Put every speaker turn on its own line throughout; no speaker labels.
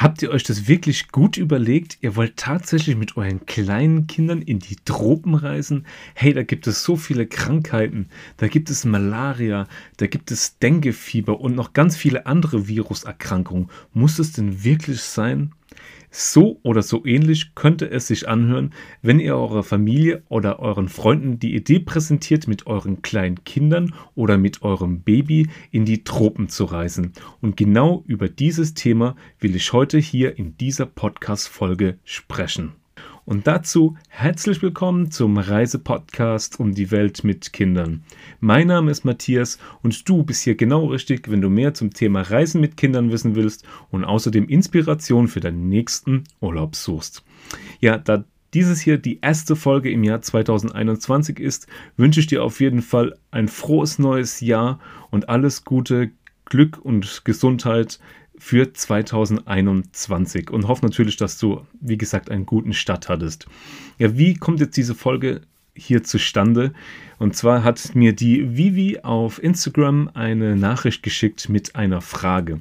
Habt ihr euch das wirklich gut überlegt? Ihr wollt tatsächlich mit euren kleinen Kindern in die Tropen reisen? Hey, da gibt es so viele Krankheiten. Da gibt es Malaria, da gibt es Denguefieber und noch ganz viele andere Viruserkrankungen. Muss es denn wirklich sein? So oder so ähnlich könnte es sich anhören, wenn ihr eurer Familie oder euren Freunden die Idee präsentiert, mit euren kleinen Kindern oder mit eurem Baby in die Tropen zu reisen. Und genau über dieses Thema will ich heute hier in dieser Podcast-Folge sprechen. Und dazu herzlich willkommen zum Reisepodcast um die Welt mit Kindern. Mein Name ist Matthias und du bist hier genau richtig, wenn du mehr zum Thema Reisen mit Kindern wissen willst und außerdem Inspiration für deinen nächsten Urlaub suchst. Ja, da dieses hier die erste Folge im Jahr 2021 ist, wünsche ich dir auf jeden Fall ein frohes neues Jahr und alles Gute, Glück und Gesundheit für 2021 und hoffe natürlich, dass du, wie gesagt, einen guten Start hattest. Ja, wie kommt jetzt diese Folge hier zustande? Und zwar hat mir die Vivi auf Instagram eine Nachricht geschickt mit einer Frage.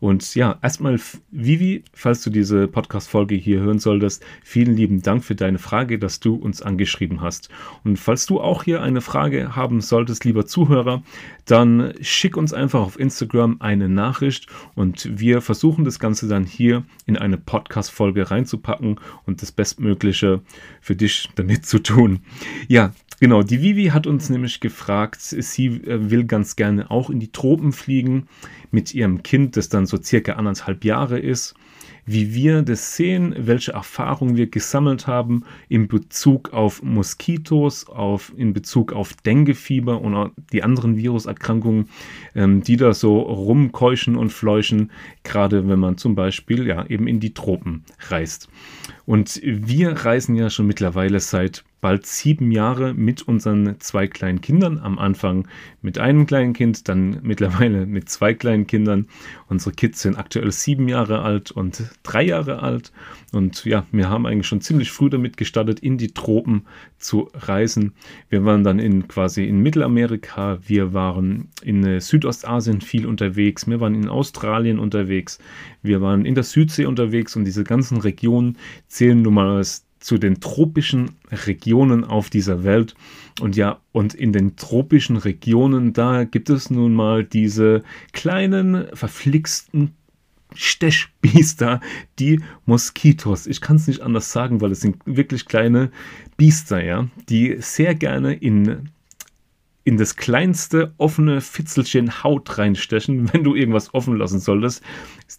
Und ja, erstmal Vivi, falls du diese Podcast-Folge hier hören solltest, vielen lieben Dank für deine Frage, dass du uns angeschrieben hast. Und falls du auch hier eine Frage haben solltest, lieber Zuhörer, dann schick uns einfach auf Instagram eine Nachricht und wir versuchen das Ganze dann hier in eine Podcast-Folge reinzupacken und das Bestmögliche für dich damit zu tun. Ja, Genau, die Vivi hat uns nämlich gefragt, sie äh, will ganz gerne auch in die Tropen fliegen mit ihrem Kind, das dann so circa anderthalb Jahre ist wie wir das sehen, welche Erfahrungen wir gesammelt haben in Bezug auf Moskitos, auf, in Bezug auf Denguefieber und die anderen Viruserkrankungen, ähm, die da so rumkeuchen und fleuchen, gerade wenn man zum Beispiel ja eben in die Tropen reist. Und wir reisen ja schon mittlerweile seit bald sieben Jahre mit unseren zwei kleinen Kindern. Am Anfang mit einem kleinen Kind, dann mittlerweile mit zwei kleinen Kindern. Unsere Kids sind aktuell sieben Jahre alt und drei Jahre alt. Und ja, wir haben eigentlich schon ziemlich früh damit gestartet, in die Tropen zu reisen. Wir waren dann in quasi in Mittelamerika, wir waren in Südostasien viel unterwegs, wir waren in Australien unterwegs, wir waren in der Südsee unterwegs und diese ganzen Regionen zählen nun mal als zu den tropischen Regionen auf dieser Welt. Und ja, und in den tropischen Regionen, da gibt es nun mal diese kleinen, verflixten Stechbiester, die Moskitos. Ich kann es nicht anders sagen, weil es sind wirklich kleine Biester, ja, die sehr gerne in in das kleinste offene Fitzelchen Haut reinstechen, wenn du irgendwas offen lassen solltest.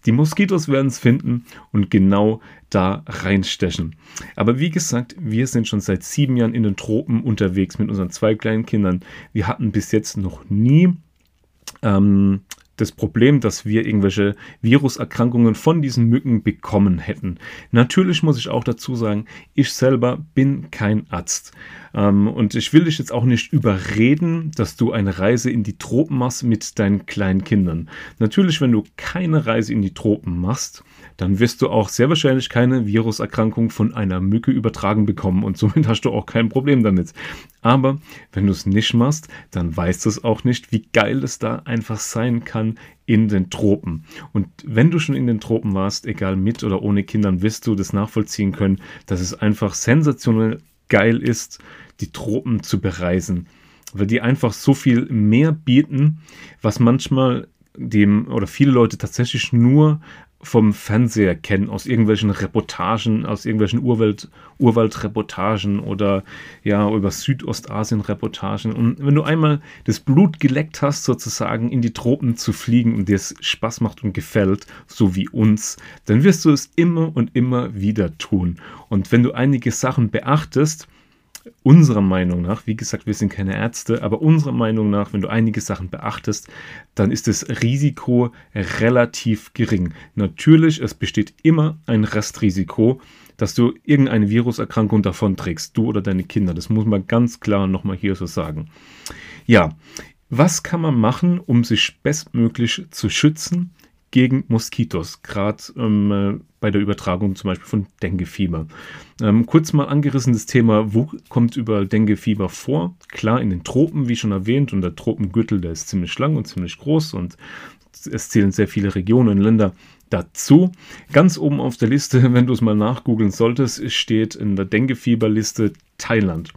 Die Moskitos werden es finden und genau da reinstechen. Aber wie gesagt, wir sind schon seit sieben Jahren in den Tropen unterwegs mit unseren zwei kleinen Kindern. Wir hatten bis jetzt noch nie ähm, das Problem, dass wir irgendwelche Viruserkrankungen von diesen Mücken bekommen hätten. Natürlich muss ich auch dazu sagen, ich selber bin kein Arzt. Ähm, und ich will dich jetzt auch nicht überreden, dass du eine Reise in die Tropen machst mit deinen kleinen Kindern. Natürlich, wenn du keine Reise in die Tropen machst, dann wirst du auch sehr wahrscheinlich keine Viruserkrankung von einer Mücke übertragen bekommen und somit hast du auch kein Problem damit. Aber wenn du es nicht machst, dann weißt du es auch nicht, wie geil es da einfach sein kann in den Tropen. Und wenn du schon in den Tropen warst, egal mit oder ohne Kindern, wirst du das nachvollziehen können, dass es einfach sensationell geil ist, die Tropen zu bereisen. Weil die einfach so viel mehr bieten, was manchmal dem oder viele Leute tatsächlich nur vom Fernseher kennen, aus irgendwelchen Reportagen, aus irgendwelchen Urwald, Urwaldreportagen oder ja, über Südostasien-Reportagen. Und wenn du einmal das Blut geleckt hast, sozusagen in die Tropen zu fliegen und dir es Spaß macht und gefällt, so wie uns, dann wirst du es immer und immer wieder tun. Und wenn du einige Sachen beachtest, unserer Meinung nach, wie gesagt, wir sind keine Ärzte, aber unserer Meinung nach, wenn du einige Sachen beachtest, dann ist das Risiko relativ gering. Natürlich, es besteht immer ein Restrisiko, dass du irgendeine Viruserkrankung davon trägst, du oder deine Kinder. Das muss man ganz klar nochmal hier so sagen. Ja, was kann man machen, um sich bestmöglich zu schützen? gegen Moskitos, gerade ähm, äh, bei der Übertragung zum Beispiel von Denguefieber. Ähm, kurz mal angerissen das Thema, wo kommt über Denguefieber vor? Klar, in den Tropen, wie schon erwähnt, und der Tropengürtel, der ist ziemlich lang und ziemlich groß und es zählen sehr viele Regionen und Länder dazu. Ganz oben auf der Liste, wenn du es mal nachgoogeln solltest, steht in der Denkefieberliste Thailand.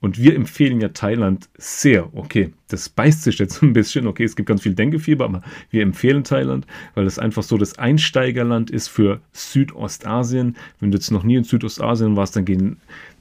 Und wir empfehlen ja Thailand sehr. Okay, das beißt sich jetzt ein bisschen. Okay, es gibt ganz viel Denkefieber, aber wir empfehlen Thailand, weil es einfach so das Einsteigerland ist für Südostasien. Wenn du jetzt noch nie in Südostasien warst, dann gehen,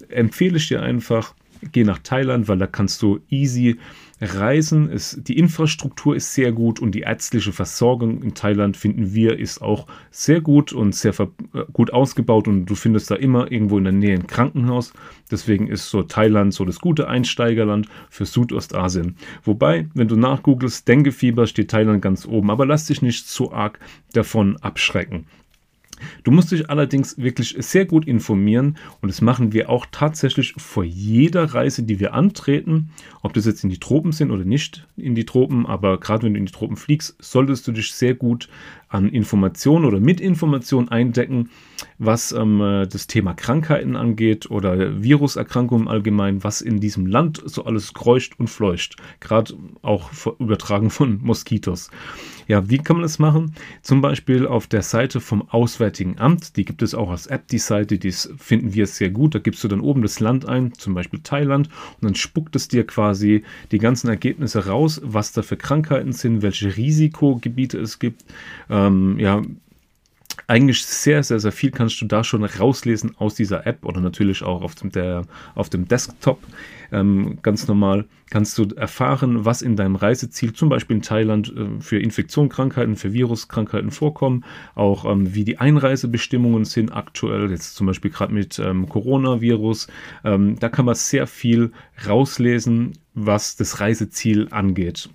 empfehle ich dir einfach, geh nach Thailand, weil da kannst du easy reisen. Es, die Infrastruktur ist sehr gut und die ärztliche Versorgung in Thailand finden wir ist auch sehr gut und sehr äh, gut ausgebaut und du findest da immer irgendwo in der Nähe ein Krankenhaus. Deswegen ist so Thailand so das gute Einsteigerland für Südostasien. Wobei, wenn du nachgoogelst, Dengue-Fieber steht Thailand ganz oben, aber lass dich nicht zu arg davon abschrecken. Du musst dich allerdings wirklich sehr gut informieren und das machen wir auch tatsächlich vor jeder Reise, die wir antreten, ob das jetzt in die Tropen sind oder nicht in die Tropen, aber gerade wenn du in die Tropen fliegst, solltest du dich sehr gut an Informationen oder mit Informationen eindecken, was ähm, das Thema Krankheiten angeht oder Viruserkrankungen allgemein, was in diesem Land so alles kreucht und fleucht, gerade auch übertragen von Moskitos. Ja, wie kann man das machen? Zum Beispiel auf der Seite vom Auswärtigen Amt, die gibt es auch als App, die Seite, die finden wir sehr gut. Da gibst du dann oben das Land ein, zum Beispiel Thailand, und dann spuckt es dir quasi die ganzen Ergebnisse raus, was da für Krankheiten sind, welche Risikogebiete es gibt. Ähm, ja, eigentlich sehr, sehr, sehr viel kannst du da schon rauslesen aus dieser App oder natürlich auch auf dem, der, auf dem Desktop. Ähm, ganz normal kannst du erfahren, was in deinem Reiseziel, zum Beispiel in Thailand, äh, für Infektionskrankheiten, für Viruskrankheiten vorkommen, auch ähm, wie die Einreisebestimmungen sind aktuell, jetzt zum Beispiel gerade mit ähm, Coronavirus. Ähm, da kann man sehr viel rauslesen, was das Reiseziel angeht.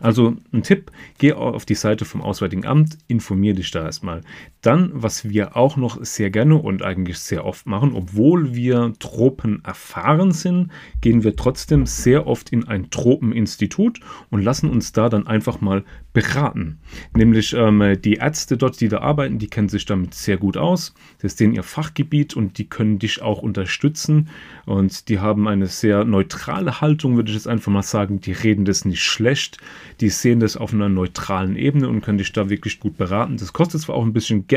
Also ein Tipp, geh auf die Seite vom Auswärtigen Amt, informier dich da erstmal. Dann, was wir auch noch sehr gerne und eigentlich sehr oft machen, obwohl wir Tropen erfahren sind, gehen wir trotzdem sehr oft in ein Tropeninstitut und lassen uns da dann einfach mal beraten. Nämlich ähm, die Ärzte dort, die da arbeiten, die kennen sich damit sehr gut aus. Das ist denen ihr Fachgebiet und die können dich auch unterstützen. Und die haben eine sehr neutrale Haltung, würde ich jetzt einfach mal sagen. Die reden das nicht schlecht. Die sehen das auf einer neutralen Ebene und können dich da wirklich gut beraten. Das kostet zwar auch ein bisschen Geld,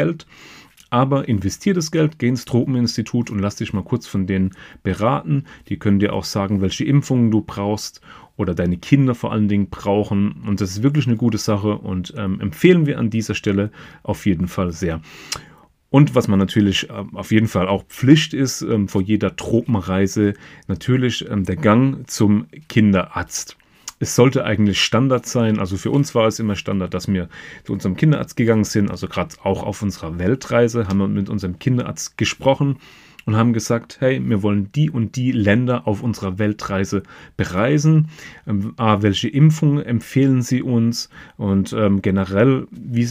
aber investier das Geld, geh ins Tropeninstitut und lass dich mal kurz von denen beraten. Die können dir auch sagen, welche Impfungen du brauchst oder deine Kinder vor allen Dingen brauchen. Und das ist wirklich eine gute Sache und ähm, empfehlen wir an dieser Stelle auf jeden Fall sehr. Und was man natürlich äh, auf jeden Fall auch Pflicht ist, ähm, vor jeder Tropenreise, natürlich ähm, der Gang zum Kinderarzt. Es sollte eigentlich Standard sein. Also für uns war es immer Standard, dass wir zu unserem Kinderarzt gegangen sind. Also gerade auch auf unserer Weltreise haben wir mit unserem Kinderarzt gesprochen und haben gesagt, hey, wir wollen die und die Länder auf unserer Weltreise bereisen. Ähm, welche Impfungen empfehlen sie uns? Und ähm, generell, wie,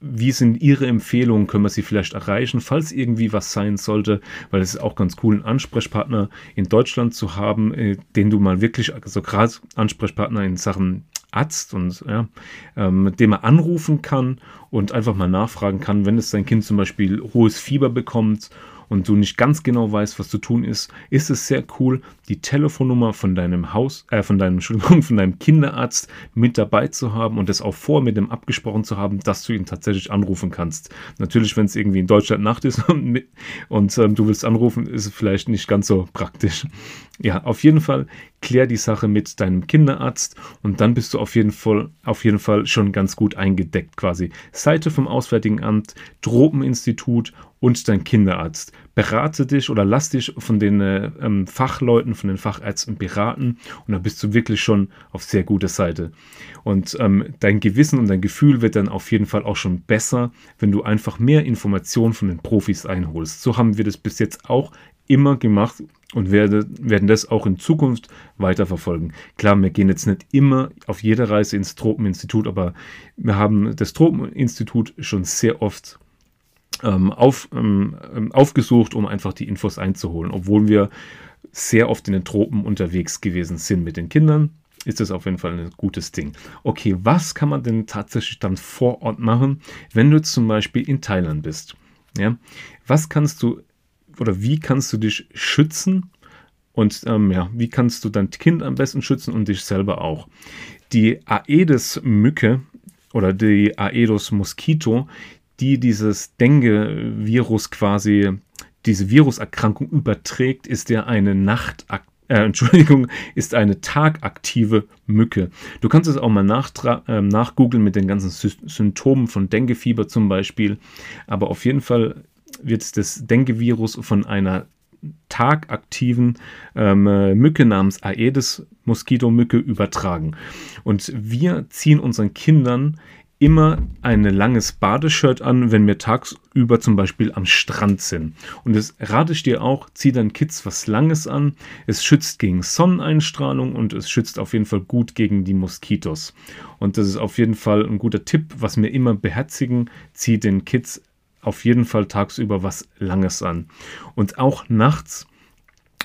wie sind Ihre Empfehlungen? Können wir sie vielleicht erreichen, falls irgendwie was sein sollte? Weil es ist auch ganz cool, einen Ansprechpartner in Deutschland zu haben, äh, den du mal wirklich, also gerade Ansprechpartner in Sachen Arzt und ja, ähm, dem man anrufen kann und einfach mal nachfragen kann, wenn es sein Kind zum Beispiel hohes Fieber bekommt und du nicht ganz genau weißt, was zu tun ist, ist es sehr cool, die Telefonnummer von deinem Haus, äh, von deinem, Entschuldigung, von deinem Kinderarzt mit dabei zu haben und das auch vor mit dem abgesprochen zu haben, dass du ihn tatsächlich anrufen kannst. Natürlich, wenn es irgendwie in Deutschland Nacht ist und, und ähm, du willst anrufen, ist es vielleicht nicht ganz so praktisch. Ja, auf jeden Fall klär die Sache mit deinem Kinderarzt und dann bist du auf jeden Fall, auf jeden Fall schon ganz gut eingedeckt quasi. Seite vom Auswärtigen Amt, Tropeninstitut und dein Kinderarzt. Berate dich oder lass dich von den äh, ähm, Fachleuten, von den Fachärzten beraten und dann bist du wirklich schon auf sehr guter Seite. Und ähm, dein Gewissen und dein Gefühl wird dann auf jeden Fall auch schon besser, wenn du einfach mehr Informationen von den Profis einholst. So haben wir das bis jetzt auch immer gemacht und werde, werden das auch in Zukunft weiterverfolgen. Klar, wir gehen jetzt nicht immer auf jede Reise ins Tropeninstitut, aber wir haben das Tropeninstitut schon sehr oft auf, ähm, ähm, aufgesucht, um einfach die Infos einzuholen. Obwohl wir sehr oft in den Tropen unterwegs gewesen sind mit den Kindern, ist das auf jeden Fall ein gutes Ding. Okay, was kann man denn tatsächlich dann vor Ort machen, wenn du zum Beispiel in Thailand bist? Ja, was kannst du oder wie kannst du dich schützen und ähm, ja, wie kannst du dein Kind am besten schützen und dich selber auch? Die Aedes-Mücke oder die Aedes Mosquito, die dieses Dengue-Virus quasi, diese Viruserkrankung überträgt, ist ja eine Nachtaktivität äh, Entschuldigung, ist eine tagaktive Mücke. Du kannst es auch mal äh, nachgoogeln mit den ganzen Sy Symptomen von Denguefieber zum Beispiel. Aber auf jeden Fall wird das Dengue-Virus von einer tagaktiven ähm, Mücke namens Aedes Moskitomücke übertragen. Und wir ziehen unseren Kindern immer ein langes Badeshirt an, wenn wir tagsüber zum Beispiel am Strand sind. Und das rate ich dir auch, zieh deinen Kids was Langes an. Es schützt gegen Sonneneinstrahlung und es schützt auf jeden Fall gut gegen die Moskitos. Und das ist auf jeden Fall ein guter Tipp, was wir immer beherzigen. Zieh den Kids auf jeden Fall tagsüber was Langes an. Und auch nachts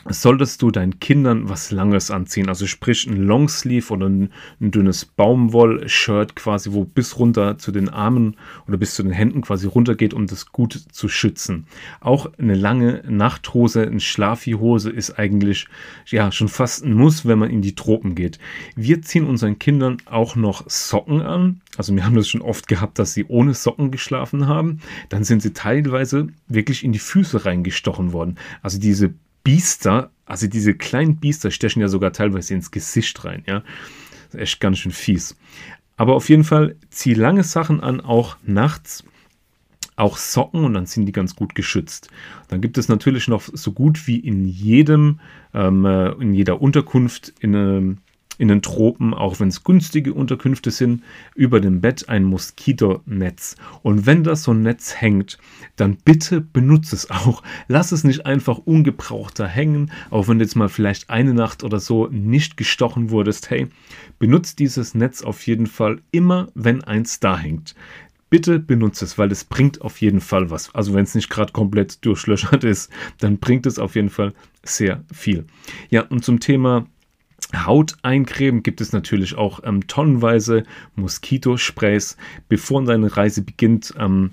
solltest du deinen Kindern was Langes anziehen. Also sprich ein Longsleeve oder ein, ein dünnes Baumwoll-Shirt quasi, wo bis runter zu den Armen oder bis zu den Händen quasi runtergeht, um das gut zu schützen. Auch eine lange Nachthose, eine Schlafihose ist eigentlich ja schon fast ein Muss, wenn man in die Tropen geht. Wir ziehen unseren Kindern auch noch Socken an. Also wir haben das schon oft gehabt, dass sie ohne Socken geschlafen haben. Dann sind sie teilweise wirklich in die Füße reingestochen worden. Also diese Biester, also diese kleinen Biester stechen ja sogar teilweise ins Gesicht rein, ja. echt ganz schön fies. Aber auf jeden Fall zieh lange Sachen an, auch nachts. Auch Socken und dann sind die ganz gut geschützt. Dann gibt es natürlich noch so gut wie in jedem, ähm, äh, in jeder Unterkunft in, ähm, in den Tropen, auch wenn es günstige Unterkünfte sind, über dem Bett ein Moskitonetz. Und wenn das so ein Netz hängt, dann bitte benutze es auch. Lass es nicht einfach ungebraucht da hängen, auch wenn du jetzt mal vielleicht eine Nacht oder so nicht gestochen wurdest. Hey, benutze dieses Netz auf jeden Fall immer, wenn eins da hängt. Bitte benutze es, weil es bringt auf jeden Fall was. Also wenn es nicht gerade komplett durchlöchert ist, dann bringt es auf jeden Fall sehr viel. Ja, und zum Thema Haut eincremen gibt es natürlich auch ähm, tonnenweise Moskitosprays. Bevor deine Reise beginnt, ähm,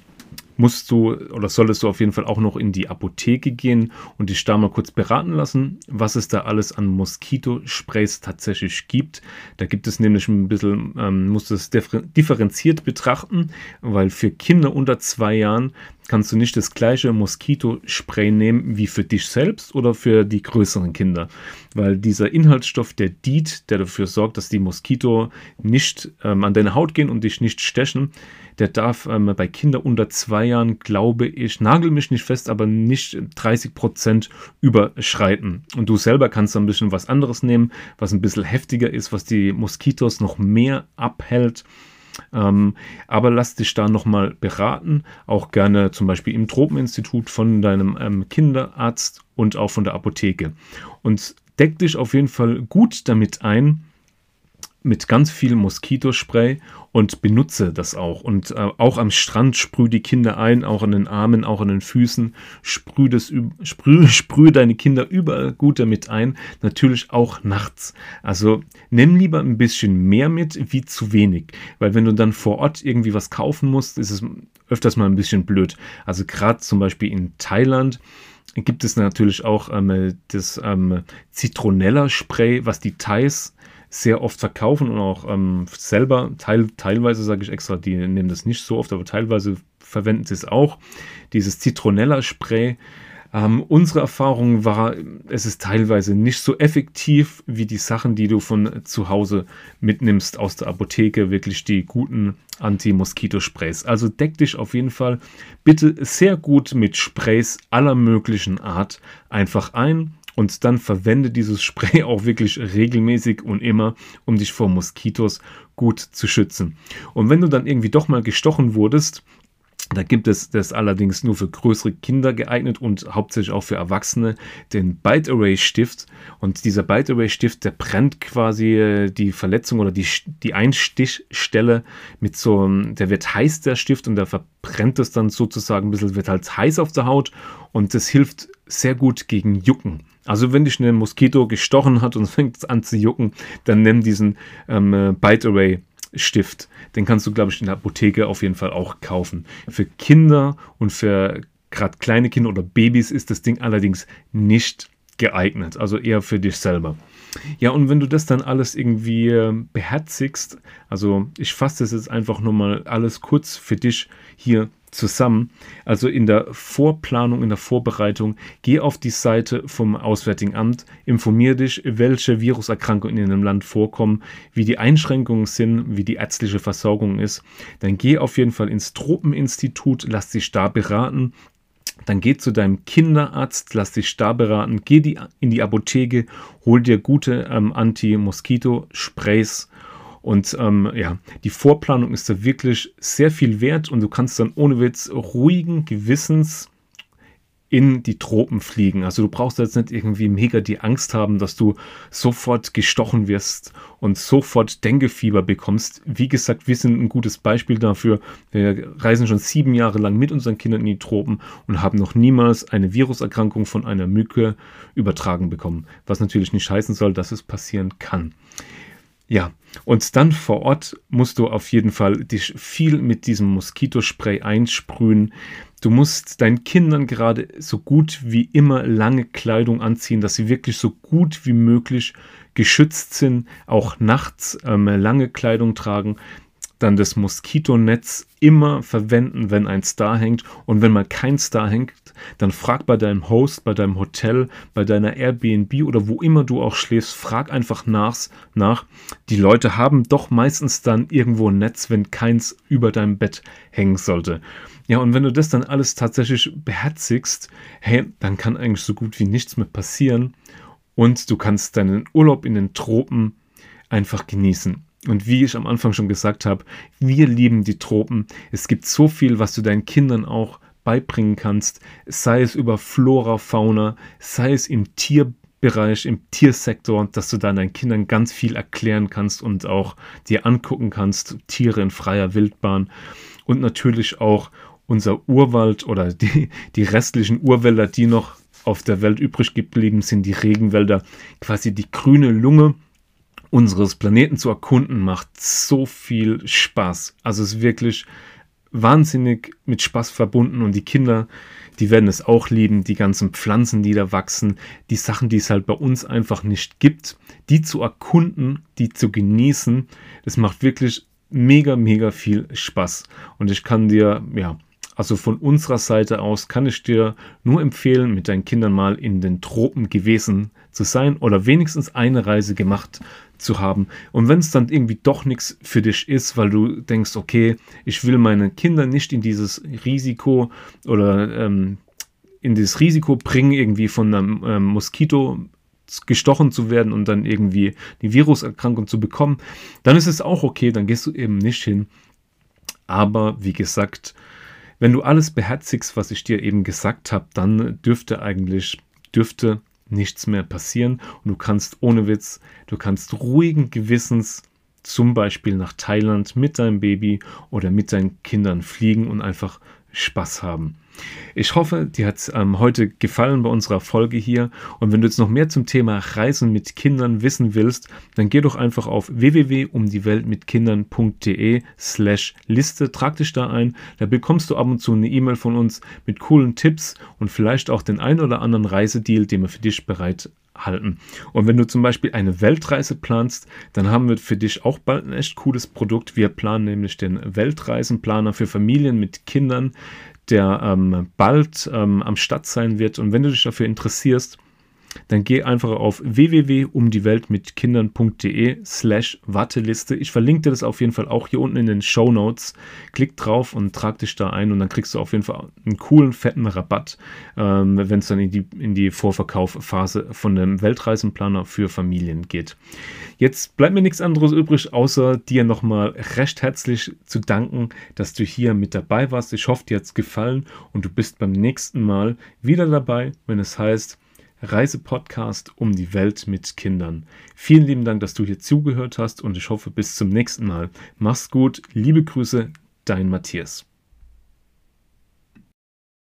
musst du oder solltest du auf jeden Fall auch noch in die Apotheke gehen und dich da mal kurz beraten lassen, was es da alles an Moskitosprays tatsächlich gibt. Da gibt es nämlich ein bisschen, ähm, musst du es differenziert betrachten, weil für Kinder unter zwei Jahren kannst du nicht das gleiche Moskitospray nehmen wie für dich selbst oder für die größeren Kinder. Weil dieser Inhaltsstoff, der DIT, der dafür sorgt, dass die Moskito nicht ähm, an deine Haut gehen und dich nicht stechen, der darf ähm, bei Kindern unter zwei Jahren, glaube ich, nagel mich nicht fest, aber nicht 30 Prozent überschreiten. Und du selber kannst ein bisschen was anderes nehmen, was ein bisschen heftiger ist, was die Moskitos noch mehr abhält. Ähm, aber lass dich da nochmal beraten, auch gerne zum Beispiel im Tropeninstitut von deinem ähm, Kinderarzt und auch von der Apotheke. Und deck dich auf jeden Fall gut damit ein, mit ganz viel Moskitospray und benutze das auch. Und äh, auch am Strand sprüh die Kinder ein, auch an den Armen, auch an den Füßen. Sprüh, das, sprüh, sprüh deine Kinder überall gut damit ein. Natürlich auch nachts. Also nimm lieber ein bisschen mehr mit wie zu wenig. Weil wenn du dann vor Ort irgendwie was kaufen musst, ist es öfters mal ein bisschen blöd. Also gerade zum Beispiel in Thailand gibt es natürlich auch ähm, das ähm, Zitronella-Spray, was die Thais sehr oft verkaufen und auch ähm, selber, teil, teilweise sage ich extra, die nehmen das nicht so oft, aber teilweise verwenden sie es auch. Dieses Zitronella-Spray. Ähm, unsere Erfahrung war, es ist teilweise nicht so effektiv wie die Sachen, die du von zu Hause mitnimmst aus der Apotheke, wirklich die guten Anti-Moskito-Sprays. Also deck dich auf jeden Fall bitte sehr gut mit Sprays aller möglichen Art einfach ein und dann verwende dieses Spray auch wirklich regelmäßig und immer, um dich vor Moskitos gut zu schützen. Und wenn du dann irgendwie doch mal gestochen wurdest, da gibt es das allerdings nur für größere Kinder geeignet und hauptsächlich auch für Erwachsene, den Bite Array Stift. Und dieser Bite Array Stift, der brennt quasi äh, die Verletzung oder die, die Einstichstelle mit so, der wird heiß, der Stift, und der verbrennt es dann sozusagen ein bisschen, wird halt heiß auf der Haut und das hilft sehr gut gegen Jucken. Also wenn dich ein Moskito gestochen hat und fängt an zu jucken, dann nimm diesen ähm, äh, Bite Array Stift. Den kannst du, glaube ich, in der Apotheke auf jeden Fall auch kaufen. Für Kinder und für gerade kleine Kinder oder Babys ist das Ding allerdings nicht geeignet, also eher für dich selber. Ja, und wenn du das dann alles irgendwie äh, beherzigst, also ich fasse das jetzt einfach nochmal alles kurz für dich hier zusammen. Also in der Vorplanung, in der Vorbereitung, geh auf die Seite vom Auswärtigen Amt, informier dich, welche Viruserkrankungen in einem Land vorkommen, wie die Einschränkungen sind, wie die ärztliche Versorgung ist. Dann geh auf jeden Fall ins Tropeninstitut, lass dich da beraten dann geh zu deinem Kinderarzt, lass dich da beraten, geh die, in die Apotheke, hol dir gute ähm, Anti-Moskito-Sprays und ähm, ja, die Vorplanung ist da wirklich sehr viel wert und du kannst dann ohne Witz ruhigen Gewissens in die Tropen fliegen. Also du brauchst jetzt nicht irgendwie mega die Angst haben, dass du sofort gestochen wirst und sofort Denkefieber bekommst. Wie gesagt, wir sind ein gutes Beispiel dafür. Wir reisen schon sieben Jahre lang mit unseren Kindern in die Tropen und haben noch niemals eine Viruserkrankung von einer Mücke übertragen bekommen. Was natürlich nicht heißen soll, dass es passieren kann. Ja, und dann vor Ort musst du auf jeden Fall dich viel mit diesem Moskitospray einsprühen. Du musst deinen Kindern gerade so gut wie immer lange Kleidung anziehen, dass sie wirklich so gut wie möglich geschützt sind, auch nachts ähm, lange Kleidung tragen, dann das Moskitonetz immer verwenden, wenn ein Star hängt. Und wenn mal kein Star hängt, dann frag bei deinem Host, bei deinem Hotel, bei deiner Airbnb oder wo immer du auch schläfst, frag einfach nach. nach. Die Leute haben doch meistens dann irgendwo ein Netz, wenn keins über deinem Bett hängen sollte. Ja, und wenn du das dann alles tatsächlich beherzigst, hey, dann kann eigentlich so gut wie nichts mehr passieren. Und du kannst deinen Urlaub in den Tropen einfach genießen. Und wie ich am Anfang schon gesagt habe, wir lieben die Tropen. Es gibt so viel, was du deinen Kindern auch beibringen kannst, sei es über Flora, Fauna, sei es im Tierbereich, im Tiersektor, dass du dann deinen Kindern ganz viel erklären kannst und auch dir angucken kannst, Tiere in freier Wildbahn. Und natürlich auch unser Urwald oder die, die restlichen Urwälder, die noch auf der Welt übrig geblieben sind, die Regenwälder, quasi die grüne Lunge unseres Planeten zu erkunden, macht so viel Spaß. Also es ist wirklich wahnsinnig mit Spaß verbunden und die Kinder, die werden es auch lieben, die ganzen Pflanzen, die da wachsen, die Sachen, die es halt bei uns einfach nicht gibt, die zu erkunden, die zu genießen, das macht wirklich mega, mega viel Spaß. Und ich kann dir, ja, also von unserer Seite aus kann ich dir nur empfehlen, mit deinen Kindern mal in den Tropen gewesen zu sein oder wenigstens eine Reise gemacht zu haben. Und wenn es dann irgendwie doch nichts für dich ist, weil du denkst, okay, ich will meine Kinder nicht in dieses Risiko oder ähm, in dieses Risiko bringen, irgendwie von einem ähm, Moskito gestochen zu werden und dann irgendwie die Viruserkrankung zu bekommen, dann ist es auch okay, dann gehst du eben nicht hin. Aber wie gesagt, wenn du alles beherzigst, was ich dir eben gesagt habe, dann dürfte eigentlich, dürfte nichts mehr passieren. Und du kannst ohne Witz, du kannst ruhigen Gewissens zum Beispiel nach Thailand mit deinem Baby oder mit deinen Kindern fliegen und einfach Spaß haben. Ich hoffe, dir hat es ähm, heute gefallen bei unserer Folge hier. Und wenn du jetzt noch mehr zum Thema Reisen mit Kindern wissen willst, dann geh doch einfach auf www.umdieWeltmitkindern.de slash Liste, trag dich da ein. Da bekommst du ab und zu eine E-Mail von uns mit coolen Tipps und vielleicht auch den ein oder anderen Reisedeal, den wir für dich bereit halten. Und wenn du zum Beispiel eine Weltreise planst, dann haben wir für dich auch bald ein echt cooles Produkt. Wir planen nämlich den Weltreisenplaner für Familien mit Kindern der ähm, bald ähm, am Start sein wird. Und wenn du dich dafür interessierst, dann geh einfach auf www.umdieweltmitkindern.de slash Warteliste. Ich verlinke dir das auf jeden Fall auch hier unten in den Show Notes. Klick drauf und trag dich da ein und dann kriegst du auf jeden Fall einen coolen, fetten Rabatt, ähm, wenn es dann in die, in die Vorverkaufphase von dem Weltreisenplaner für Familien geht. Jetzt bleibt mir nichts anderes übrig, außer dir nochmal recht herzlich zu danken, dass du hier mit dabei warst. Ich hoffe, dir hat es gefallen und du bist beim nächsten Mal wieder dabei, wenn es heißt, Reisepodcast um die Welt mit Kindern. Vielen lieben Dank, dass du hier zugehört hast und ich hoffe bis zum nächsten Mal. Mach's gut, liebe Grüße, dein Matthias.